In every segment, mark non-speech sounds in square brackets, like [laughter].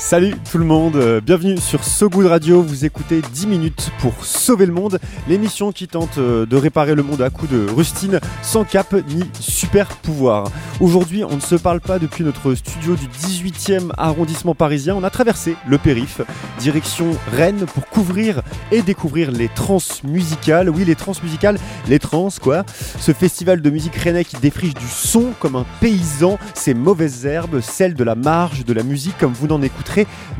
Salut tout le monde, euh, bienvenue sur So Good Radio. Vous écoutez 10 minutes pour sauver le monde, l'émission qui tente euh, de réparer le monde à coups de rustine sans cap ni super pouvoir. Aujourd'hui, on ne se parle pas depuis notre studio du 18e arrondissement parisien. On a traversé le périph, direction Rennes pour couvrir et découvrir les trans musicales. Oui, les trans musicales, les trans quoi. Ce festival de musique rennais qui défriche du son comme un paysan, ces mauvaises herbes, celles de la marge de la musique comme vous n'en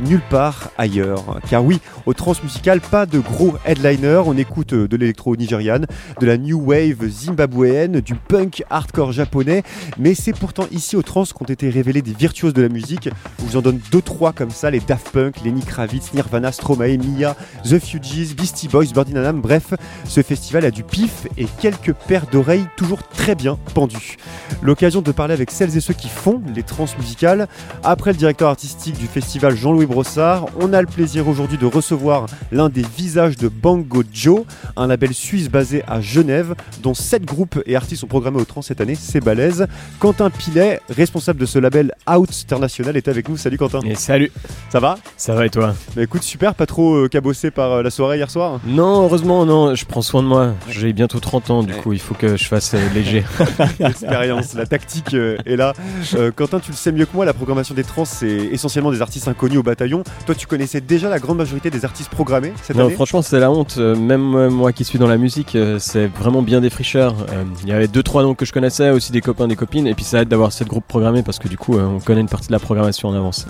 nulle part ailleurs. Car oui, au transmusical, pas de gros headliner, on écoute euh, de l'électro nigériane, de la new wave zimbabwéenne, du punk hardcore japonais, mais c'est pourtant ici au trans qu'ont été révélés des virtuoses de la musique. Je vous en donne deux trois comme ça, les Daft Punk, Lenny Kravitz, Nirvana, Stromae, Mia, The Fugees, Beastie Boys, Birdie Nanam, bref, ce festival a du pif et quelques paires d'oreilles toujours très bien pendues. L'occasion de parler avec celles et ceux qui font les trans musicales. Après le directeur artistique du festival Jean-Louis Brossard. On a le plaisir aujourd'hui de recevoir l'un des visages de Bango Joe, un label suisse basé à Genève, dont 7 groupes et artistes sont programmés au trans cette année, c'est balèze. Quentin Pilet, responsable de ce label Out International, est avec nous. Salut Quentin. Et salut. Ça va? Ça va et toi? Bah Écoute, super, pas trop euh, cabossé par euh, la soirée hier soir? Non, heureusement, non, je prends soin de moi. J'ai bientôt 30 ans, du coup, il faut que je fasse euh, léger. [laughs] L'expérience, la tactique est là. Quentin, tu le sais mieux que moi, la programmation des trans, c'est essentiellement des artistes inconnus au bataillon. Toi, tu connaissais déjà la grande majorité des artistes programmés cette non, année Franchement, c'est la honte. Euh, même euh, moi qui suis dans la musique, euh, c'est vraiment bien défricheur. Il y avait deux trois noms que je connaissais, aussi des copains, des copines, et puis ça aide d'avoir cette groupe programmé parce que du coup, on connaît une partie de la programmation en avance.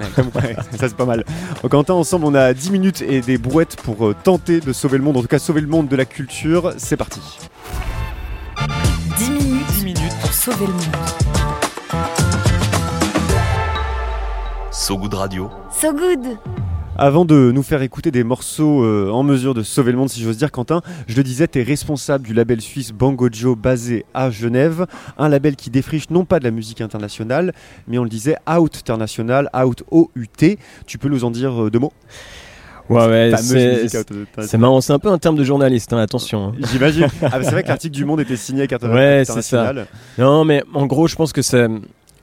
ça c'est pas mal. Quentin, ensemble, on a 10 minutes et des brouettes pour tenter de sauver le monde, en tout cas sauver le monde de la culture. C'est parti. 10 minutes, 10 minutes pour sauver le monde. So Good Radio. So Good avant de nous faire écouter des morceaux euh, en mesure de sauver le monde, si j'ose dire, Quentin, je le disais, tu es responsable du label suisse Bangojo basé à Genève, un label qui défriche non pas de la musique internationale, mais on le disait, Out International, Out O-U-T. Tu peux nous en dire euh, deux mots? Ouais, ouais, c'est marrant, c'est un peu un terme de journaliste, hein, attention. Hein. J'imagine. Ah, c'est vrai que l'article du Monde était signé avec Ouais, c'est ça. Non, mais en gros, je pense que c'est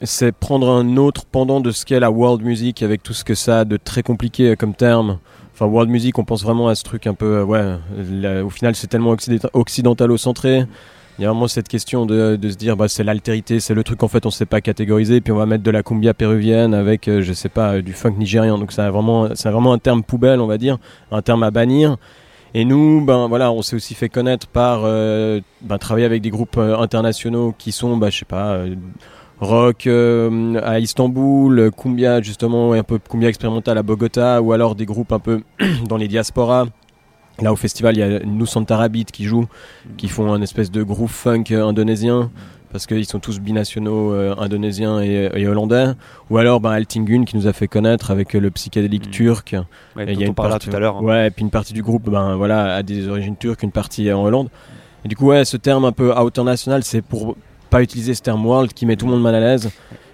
c'est prendre un autre pendant de ce qu'est la world music avec tout ce que ça a de très compliqué comme terme. Enfin, world music, on pense vraiment à ce truc un peu, euh, ouais, au final, c'est tellement occidentalo-centré. Il y a vraiment cette question de, se dire, bah, c'est l'altérité, c'est le truc en fait, on ne sait pas catégoriser, puis on va mettre de la cumbia péruvienne avec, euh, je sais pas, euh, du funk nigérian. Donc, c'est vraiment, vraiment un terme poubelle, on va dire, un terme à bannir. Et nous, ben voilà, on s'est aussi fait connaître par ben, travailler avec des groupes internationaux qui sont, bah, je sais pas rock euh, à Istanbul, cumbia justement, un peu cumbia expérimental à Bogota, ou alors des groupes un peu [clears throat] dans les diasporas. Là au festival, il y a Nous Santa qui joue, qui font un espèce de groupe funk indonésien parce qu'ils sont tous binationaux euh, indonésiens et, hollandais, ou alors ben, Altingun qui nous a fait connaître avec le psychédélique mm. turc. et il y a une partie, tout à l'heure. Hein. Ouais, et puis une partie du groupe, ben voilà, a des origines turques, une partie en Hollande. Et du coup, ouais, ce terme un peu international, c'est pour pas utiliser ce terme world qui met tout le monde mal à l'aise.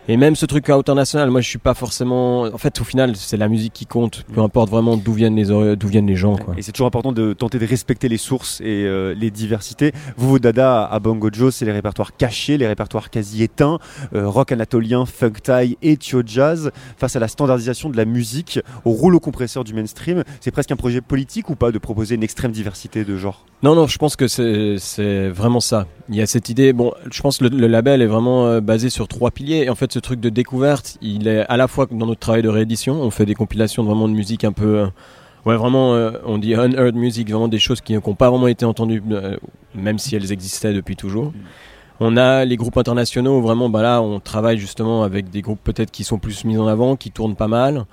Et même ce truc international, moi je suis pas forcément. En fait, au final, c'est la musique qui compte, peu importe vraiment d'où viennent les d'où viennent les gens. Quoi. Et c'est toujours important de tenter de respecter les sources et euh, les diversités. Vous, vos dada à Bongo Joe, c'est les répertoires cachés, les répertoires quasi éteints, euh, rock anatolien, funk thai et tio jazz. Face à la standardisation de la musique, au rouleau compresseur du mainstream, c'est presque un projet politique ou pas de proposer une extrême diversité de genres Non, non, je pense que c'est vraiment ça. Il y a cette idée. Bon, je pense que le, le label est vraiment euh, basé sur trois piliers. Et en fait, ce truc de découverte, il est à la fois dans notre travail de réédition, on fait des compilations vraiment de musique un peu, euh, ouais vraiment, euh, on dit unheard music, vraiment des choses qui n'ont pas vraiment été entendues, même si elles existaient depuis toujours. Mm. On a les groupes internationaux, vraiment, bah là, on travaille justement avec des groupes peut-être qui sont plus mis en avant, qui tournent pas mal.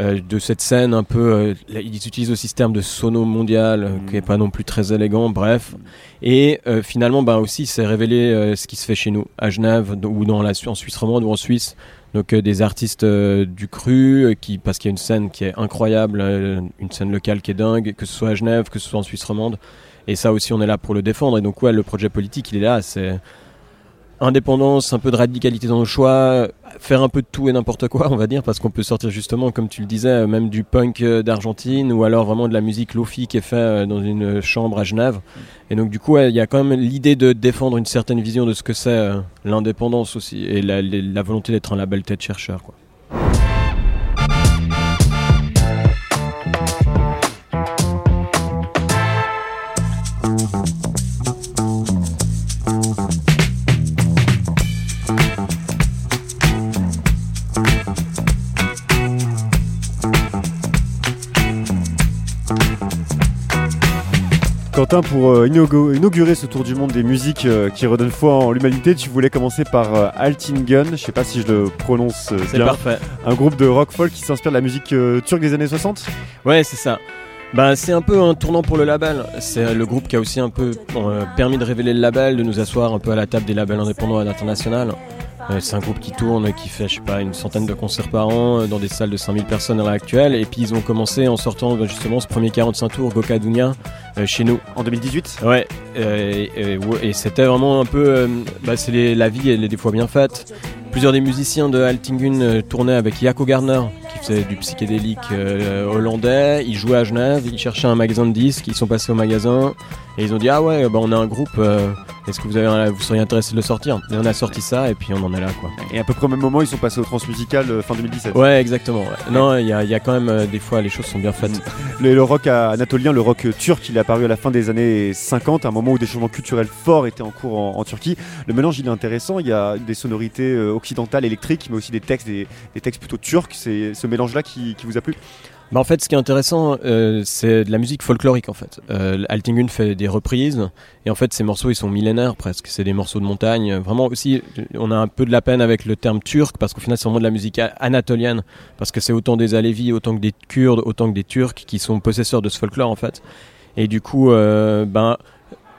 Euh, de cette scène un peu. euh, là, ils utilisent aussi ce terme de sono mondial, euh, Mm. qui est pas non plus très élégant, bref. Et finalement, bah, aussi, c'est révélé ce qui se fait chez nous, à Genève, ou dans la, en Suisse romande, ou en Suisse. Donc des artistes du cru, qui, parce qu'il y a une scène qui est incroyable, une scène locale qui est dingue, que ce soit à Genève, que ce soit en Suisse romande. Et ça aussi, on est là pour le défendre. Et donc, ouais, le projet politique, il est là. C'est indépendance, un peu de radicalité dans nos choix, faire un peu de tout et n'importe quoi, on va dire, parce qu'on peut sortir justement, comme tu le disais, même du punk euh, d'Argentine ou alors vraiment de la musique lofi qui est fait euh, dans une chambre à Genève. Et donc, du coup, il y a quand même l'idée de défendre une certaine vision de ce que c'est euh, l'indépendance aussi et la- la volonté d'être un label tête chercheur. Quoi. Pour euh, inaugu- inaugurer ce tour du monde des musiques euh, qui redonnent foi en l'humanité, tu voulais commencer par euh, Altingen, je sais pas si je le prononce euh, C'est bien, parfait. un groupe de rock folk qui s'inspire de la musique turque des années 60 Ouais, c'est ça. Bah, c'est un peu un tournant pour le label. C'est le groupe qui a aussi un peu euh, permis de révéler le label, de nous asseoir un peu à la table des labels indépendants à l'international. Euh, c'est un groupe qui tourne, qui fait, je sais pas, une centaine de concerts par an euh, dans des salles de 5000 personnes à l'heure actuelle. Et puis ils ont commencé en sortant bah, justement ce premier 45 tours Goka Dunia euh, chez nous. En 2018 Ouais, et, et- ouais, et c'était vraiment un peu. bah, c'est la vie, elle est des fois bien faite. Plusieurs des musiciens de Altingun tournaient avec Jaco Garner, faisait du psychédélique euh, hollandais. Ils jouaient à Genève, ils cherchaient un magasin de disques, ils sont passés au magasin et ils ont dit Ah ouais, bah, on a un groupe, euh, est-ce que vous, avez un- vous seriez intéressé de le sortir? Et on a sorti ça et puis on en est là quoi. Et à peu près au même moment, ils sont passés au transmusical euh, fin 2017. Ouais, exactement. ouais. Non, il y a, il y a quand même des fois les choses sont bien faites. [laughs] Le, le rock anatolien, le rock turc, il est apparu à la fin des années 50, à un moment où des changements culturels forts étaient en cours en, en Turquie. Le mélange, il est intéressant. Il y a des sonorités occidentales, électriques, mais aussi des textes, des, des textes plutôt turcs. C'est ce mélange-là qui, vous a plu Bah en fait, ce qui est intéressant, euh, c'est de la musique folklorique en fait. Euh, Altingun fait des reprises et en fait, ces morceaux ils sont millénaires presque. C'est des morceaux de montagne. Vraiment aussi, on a un peu de la peine avec le terme turc parce qu'au final, c'est vraiment de la musique anatolienne parce que c'est autant des Alévis, autant que des Kurdes, autant que des Turcs qui sont possesseurs de ce folklore en fait. Et du coup, euh, ben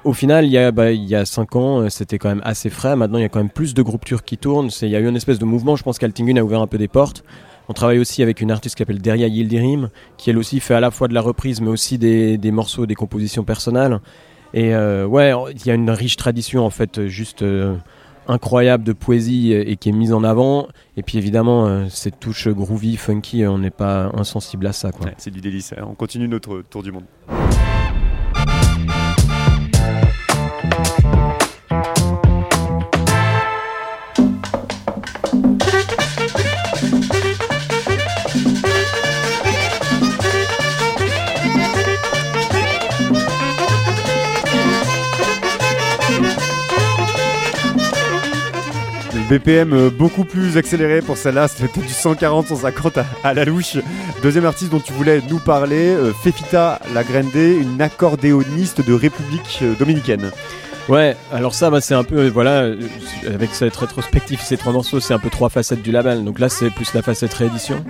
au final, il y a, bah, il y a 5 ans, euh, c'était quand même assez frais. Maintenant, il y a quand même plus de groupes turcs qui tournent. Il y a eu une espèce de mouvement. Je pense qu'Altingun a ouvert un peu des portes. On travaille aussi avec une artiste qui s'appelle Deria Yildirim, qui elle aussi fait à la fois de la reprise, mais aussi des, des morceaux, des compositions personnelles. Et euh, ouais, il y a une riche tradition en fait, juste euh, incroyable de poésie et, et qui est mise en avant. Et puis évidemment, euh, cette touche groovy, funky, euh, on n'est pas insensible à ça. C'est du délice. On continue notre tour du monde. BPM euh, beaucoup plus accéléré pour celle-là, c'était du 140, 150 à, la louche. Deuxième artiste dont tu voulais nous parler, euh, Fefita Lagrande, une accordéoniste de République euh, dominicaine. Ouais, alors ça, bah, c'est un peu, voilà, euh, avec cette rétrospective, ces trois morceaux, c'est un peu trois facettes du label. Donc là, c'est plus la facette réédition.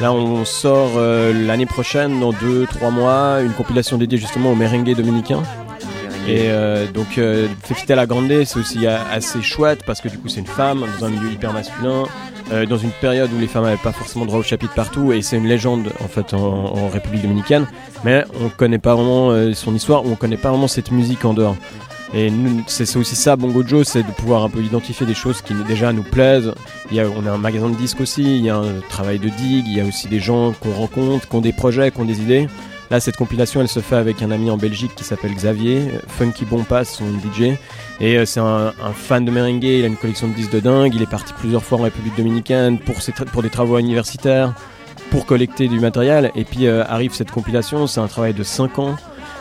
Là, on sort l'année prochaine, dans deux, trois mois, une compilation dédiée justement au merengue dominicain. Et euh, donc, euh, Fefita la Grande, c'est aussi euh, assez chouette parce que du coup, c'est une femme dans un milieu hyper masculin, euh, dans une période où les femmes n'avaient pas forcément droit au chapitre partout, et c'est une légende en fait en, République dominicaine. Mais on connaît pas vraiment son histoire, on connaît pas vraiment cette musique en dehors. Et c'est aussi ça, Bongo Joe, c'est de pouvoir un peu identifier des choses qui déjà nous plaisent. Il y a, on a un magasin de disques aussi, il y a un travail de digue, il y a aussi des gens qu'on rencontre, qui ont des projets, qui ont des idées. Là, cette compilation, elle se fait avec un ami en Belgique qui s'appelle Xavier, euh, Funky Bompas, son DJ. Et euh, c'est un, fan de merengue, il a une collection de disques de dingue, il est parti plusieurs fois en République Dominicaine pour des travaux universitaires, pour collecter du matériel. Et puis euh, arrive cette compilation, c'est un travail de 5 ans.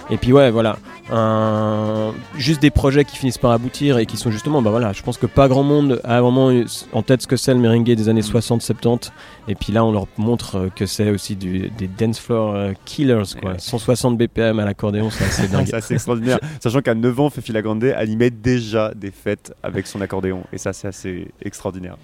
Et puis ouais, voilà, un- juste des projets qui finissent par aboutir et qui sont justement, bah voilà, je pense que pas grand monde a vraiment en tête ce que c'est le merengue des années 60-70. Et puis là, on leur montre euh, que c'est aussi du, des dance floor euh, killers, quoi. 160 BPM à l'accordéon, c'est assez [laughs] dingue. C'est assez extraordinaire. [laughs] Sachant qu'à 9 ans, Fefi Lagrande animait déjà des fêtes avec son accordéon. Et ça, c'est assez extraordinaire.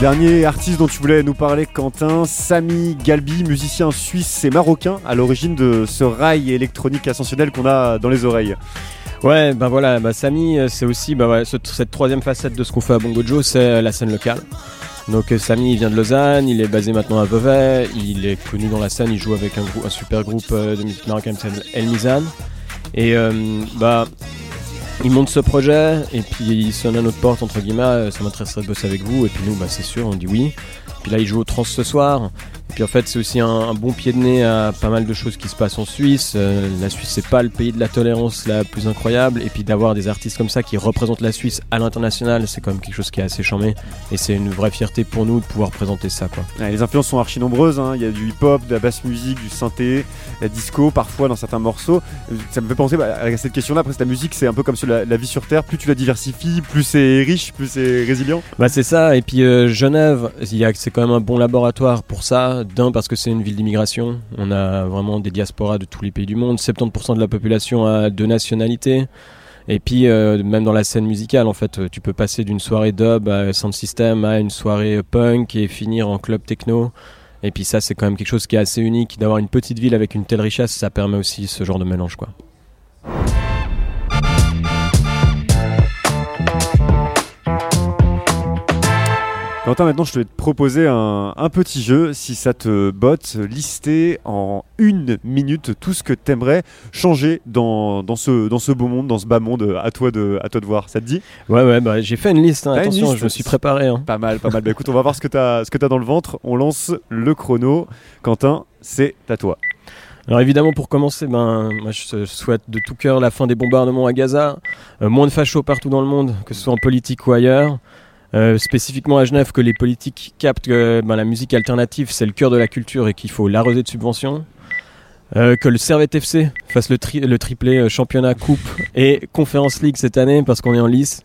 Dernier artiste dont tu voulais nous parler, Quentin, Sami Galbi, musicien suisse et marocain, à l'origine de ce rail électronique ascensionnel qu'on a dans les oreilles. Ouais, bah voilà, bah Samy, euh, c'est aussi bah, cette troisième facette de ce qu'on fait à Bongo Joe, c'est euh, la scène locale. Donc euh, Samy, il vient de Lausanne, il est basé maintenant à Vevey, il est connu dans la scène, il joue avec un, super groupe euh, de musique marocaine qui s'appelle El Mizan. Et euh, bah, il monte ce projet, et puis il sonne à notre porte, entre guillemets, ça m'intéresserait de bosser avec vous, et puis nous, bah c'est sûr, on dit oui. Puis là, il joue au trans ce soir. Et puis en fait, c'est aussi un, un bon pied de nez à pas mal de choses qui se passent en Suisse. Euh, la Suisse, c'est pas le pays de la tolérance la plus incroyable. Et puis d'avoir des artistes comme ça qui représentent la Suisse à l'international, c'est quand même quelque chose qui est assez charmé. Et c'est une vraie fierté pour nous de pouvoir présenter ça, quoi. Ouais, les influences sont archi nombreuses, hein. il y a du hip-hop, de la basse musique, du synthé, la disco parfois dans certains morceaux. Ça me fait penser bah, à cette question-là, après la musique c'est un peu comme sur la, la vie sur Terre, plus tu la diversifies, plus c'est riche, plus c'est résilient. Bah c'est ça, et puis euh, Genève, il y a- c'est quand même un bon laboratoire pour ça. D'un, parce que c'est une ville d'immigration. On a vraiment des diasporas de tous les pays du monde. 70% de la population a deux nationalités. Et puis, euh, même dans la scène musicale, en fait, euh, tu peux passer d'une soirée dub à sound system à une soirée punk et finir en club techno. Et puis ça, c'est quand même quelque chose qui est assez unique. D'avoir une petite ville avec une telle richesse, ça permet aussi ce genre de mélange, quoi. Quentin, maintenant je vais te proposer un, un petit jeu, si ça te botte, lister en une minute tout ce que t'aimerais changer dans, dans, ce, dans ce beau monde, dans ce bas monde, à toi de, à toi de voir. Ça te dit? Ouais, ouais, bah j'ai fait une liste. hein. Une Attention, liste je me suis préparé. hein. Pas mal, pas mal. Bah écoute, on va voir ce que t'as, ce que t'as dans le ventre. On lance le chrono. Quentin, c'est à toi. Alors évidemment pour commencer, ben moi je souhaite de tout cœur la fin des bombardements à Gaza, euh, moins de fachos partout dans le monde, que ce soit en politique ou ailleurs. Euh, spécifiquement à Genève, que les politiques captent que ben, la musique alternative c'est le cœur de la culture et qu'il faut l'arroser de subventions. Euh, que le Servette FC fasse le, tri- le triplé euh, championnat, coupe et Conference League cette année parce qu'on est en lice.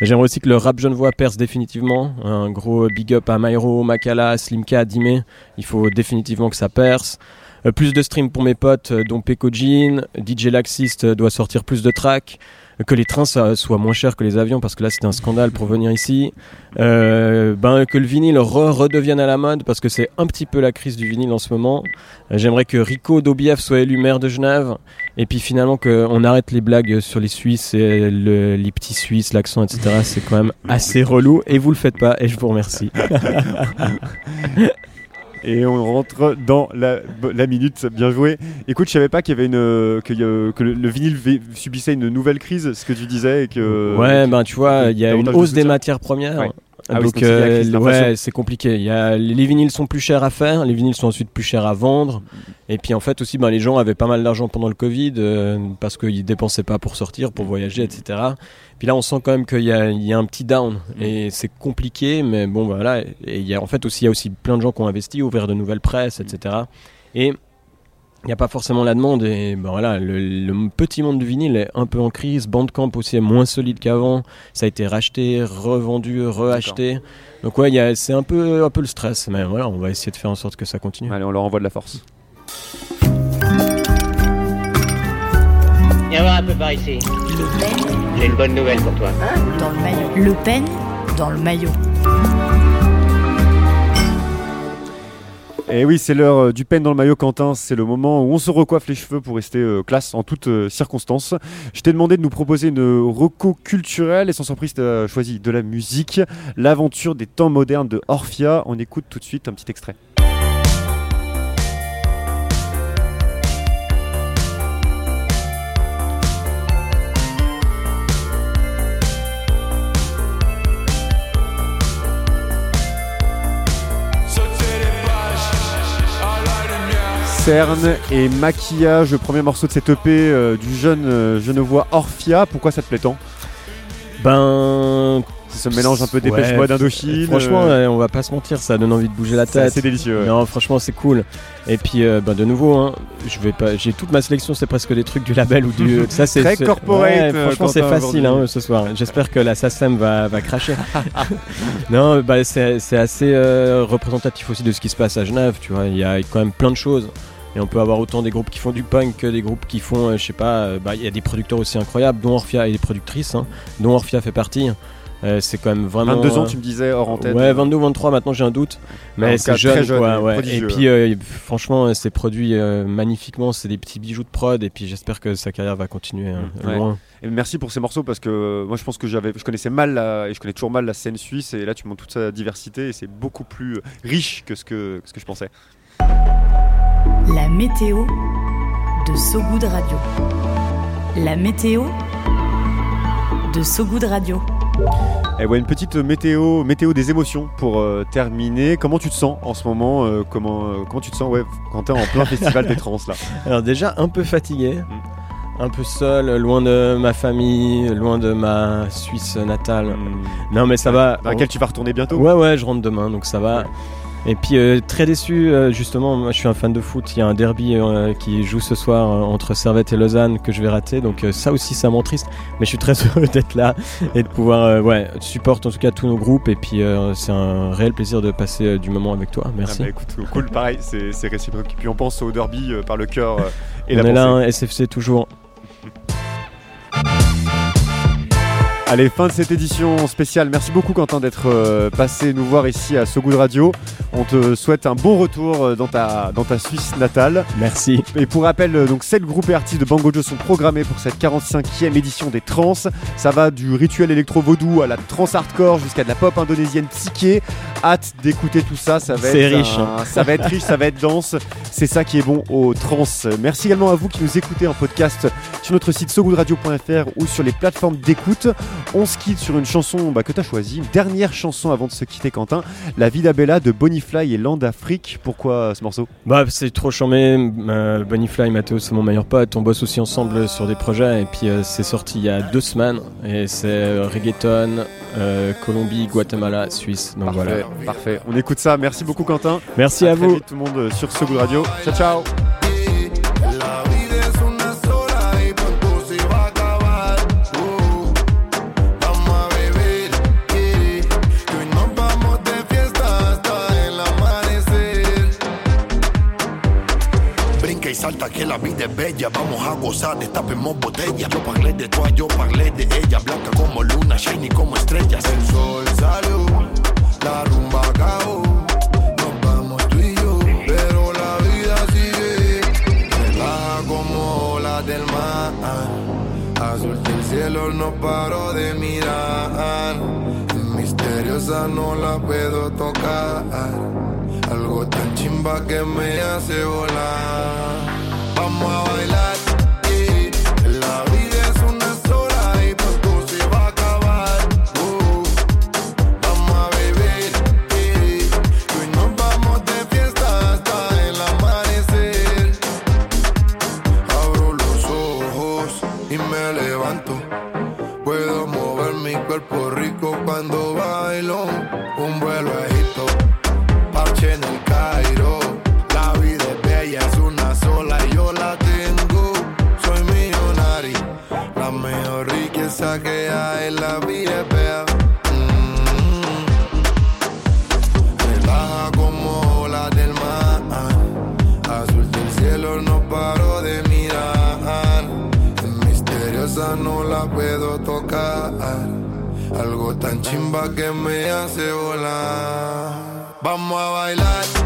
J'aimerais aussi que le rap genevois perce définitivement. Un gros big up à Myro, Makala, Slimka, Dime. Il faut définitivement que ça perce. Euh, plus de streams pour mes potes, euh, dont Peko Jean, DJ Laxist euh, doit sortir plus de tracks, euh, que les trains soient moins chers que les avions parce que là c'était un scandale pour venir ici, Euh, ben, que le vinyle re redevienne à la mode parce que c'est un petit peu la crise du vinyle en ce moment. Euh, J'aimerais que Rico Dobiev soit élu maire de Genève et puis finalement qu'on arrête les blagues sur les Suisses et le- les petits Suisses, l'accent, etc. C'est quand même assez relou et vous le faites pas et je vous remercie. [laughs] Et on rentre dans la, la minute. Bien joué. Écoute, je savais pas qu'il y avait une, que, y a- que le, le vinyle subissait une nouvelle crise, ce que tu disais, et que. Ouais, ben tu vois, il y a une hausse des matières premières. Ouais. Ah donc euh, ouais, c'est compliqué. Il y a, les vinyles sont plus chers à faire, les vinyles sont ensuite plus chers à vendre. Et puis en fait aussi, ben, les gens avaient pas mal d'argent pendant le Covid euh, parce qu'ils dépensaient pas pour sortir, pour voyager, etc. Puis là, on sent quand même qu'il y y a un petit down et c'est compliqué, mais bon, voilà. Et il y a en fait aussi, il y a aussi plein de gens qui ont investi, ouvert de nouvelles presses, etc. Et il n'y a pas forcément la demande et ben voilà, le, le petit monde du vinyle est un peu en crise. Bandcamp aussi est moins solide qu'avant. Ça a été racheté, revendu, reacheté. Donc ouais, il y a- c'est un peu, un peu le stress. Mais voilà, on va essayer de faire en sorte que ça continue. Allez, on leur envoie de la force. Viens voir un peu par ici. J'ai une bonne nouvelle pour toi. Dans le maillot. Le Pen dans le maillot. Et oui, c'est l'heure euh, du peine dans le maillot, Quentin. C'est le moment où on se recoiffe les cheveux pour rester euh, classe en toutes euh, circonstances. Je t'ai demandé de nous proposer une reco culturelle et sans surprise, tu choisi de la musique. L'aventure des temps modernes de Orphia. On écoute tout de suite un petit extrait. Cerne et maquillage, le premier morceau de cette EP euh, du jeune euh, genevois Orphia. Pourquoi ça te plaît tant? Ben. C'est ce mélange un peu dépêche Ouais, mode Indochine. Franchement, euh, ouais, on va pas se mentir, ça donne envie de bouger la c'est tête. assez délicieux. ouais. Non, franchement, c'est cool. Et puis, ben, de nouveau, hein, je vais pas. J'ai toute ma sélection, c'est presque des trucs du label ou du. [laughs] Ça, c'est Très c'est- corporate, Ouais, franchement, c'est facile hein, ce soir. J'espère que la SACEM va, va cracher. [laughs] non, bah, c'est c'est assez représentatif aussi de ce qui se passe à Genève. Tu vois, il y a quand même plein de choses. Et on peut avoir autant des groupes qui font du punk que des groupes qui font, euh, je sais pas, euh, bah, il y a des producteurs aussi incroyables, dont Orphia et des productrices, hein, dont Orphia fait partie. Euh, c'est quand même vraiment. 22 ans, euh, tu me disais hors antenne. Ouais, 22 ou 23 maintenant, j'ai un doute. Mais c'est jeune, très jeune, quoi. et ouais. Et prodigieux. puis, euh, franchement, c'est produit magnifiquement. C'est des petits bijoux de prod. Et puis, j'espère que sa carrière va continuer hein, Ouais. loin. Et merci pour ces morceaux parce que moi je pense que j'avais, je connaissais mal la, et je connais toujours mal la scène suisse et là tu montres toute sa diversité et c'est beaucoup plus riche que ce que, que ce que je pensais. La météo de So Good Radio. La météo de So Good Radio. Et ouais, une petite météo, météo des émotions pour euh, terminer. Comment tu te sens en ce moment euh, comment, euh, comment tu te sens ouais, quand t'es en plein [laughs] festival des trans là? Alors, déjà, un peu fatigué. Mm. Un peu seul, loin de ma famille, loin de ma Suisse natale. Non, mais ça va. Dans laquelle tu vas retourner bientôt? Ouais, ouais, je rentre demain, donc ça va. Ouais. Et puis euh, très déçu, euh, justement, moi je suis un fan de foot, il y a un derby euh, qui joue ce soir euh, entre Servette et Lausanne que je vais rater, donc ça aussi ça m'entriste, mais je suis très [laughs] heureux d'être là et de pouvoir, ouais, supporter en tout cas tous nos groupes et puis euh, c'est un réel plaisir de passer du moment avec toi, merci. Ah bah, écoute, cool, pareil, c'est réciproque. Et puis on pense au derby par le cœur et On la est là, pensée. hein, SFC toujours. Allez, fin de cette édition spéciale. Merci beaucoup Quentin d'être euh, passé nous voir ici à So Good Radio. On te souhaite un bon retour euh, dans ta, dans ta Suisse natale. Merci. Et pour rappel, euh, donc 7 groupes et artistes de Bangojo sont programmés pour cette 45e édition des trans. Ça va du rituel électro-vaudou à la trans hardcore jusqu'à de la pop indonésienne psyché. Hâte d'écouter tout ça, ça va être riche. un- ça va être riche, ça va être dense. C'est ça qui est bon aux trans. Merci également à vous qui nous écoutez en podcast sur notre site sogoodradio.fr ou sur les plateformes d'écoute. On se quitte sur une chanson bah, que tu as choisie, une dernière chanson avant de se quitter Quentin, La Vida Bella de Bonifly et Land Afrique. Pourquoi ce morceau? Bah c'est trop charmé, euh, Bonifly Mathéo c'est mon meilleur pote, on bosse aussi ensemble sur des projets et puis euh, c'est sorti il y a deux semaines et c'est euh, reggaeton, euh, Colombie, Guatemala, Suisse, donc Parfait, voilà. Parfait. On écoute ça. Merci beaucoup Quentin. Merci à, très vous. vite tout le monde euh, sur So Good Radio. Ciao ciao. Salta que la vida es bella, vamos a gozar, destapemos botella. Yo parlé de todas, yo parlé de ella, blanca como luna, shiny como estrellas. El sol salió, la rumba acabó. Nos vamos tú y yo, pero la vida sigue. Relaja como olas del mar. Azul del cielo no paro de mirar. Misteriosa no la puedo tocar. Algo tan chimba que me hace volar. Vamos a bailar. Riqueza que hay, la vida bella. Mm. Relaja como olas del mar. Azul del cielo no paro de mirar. Misteriosa no la puedo tocar. Algo tan chimba que me hace volar. Vamos a bailar.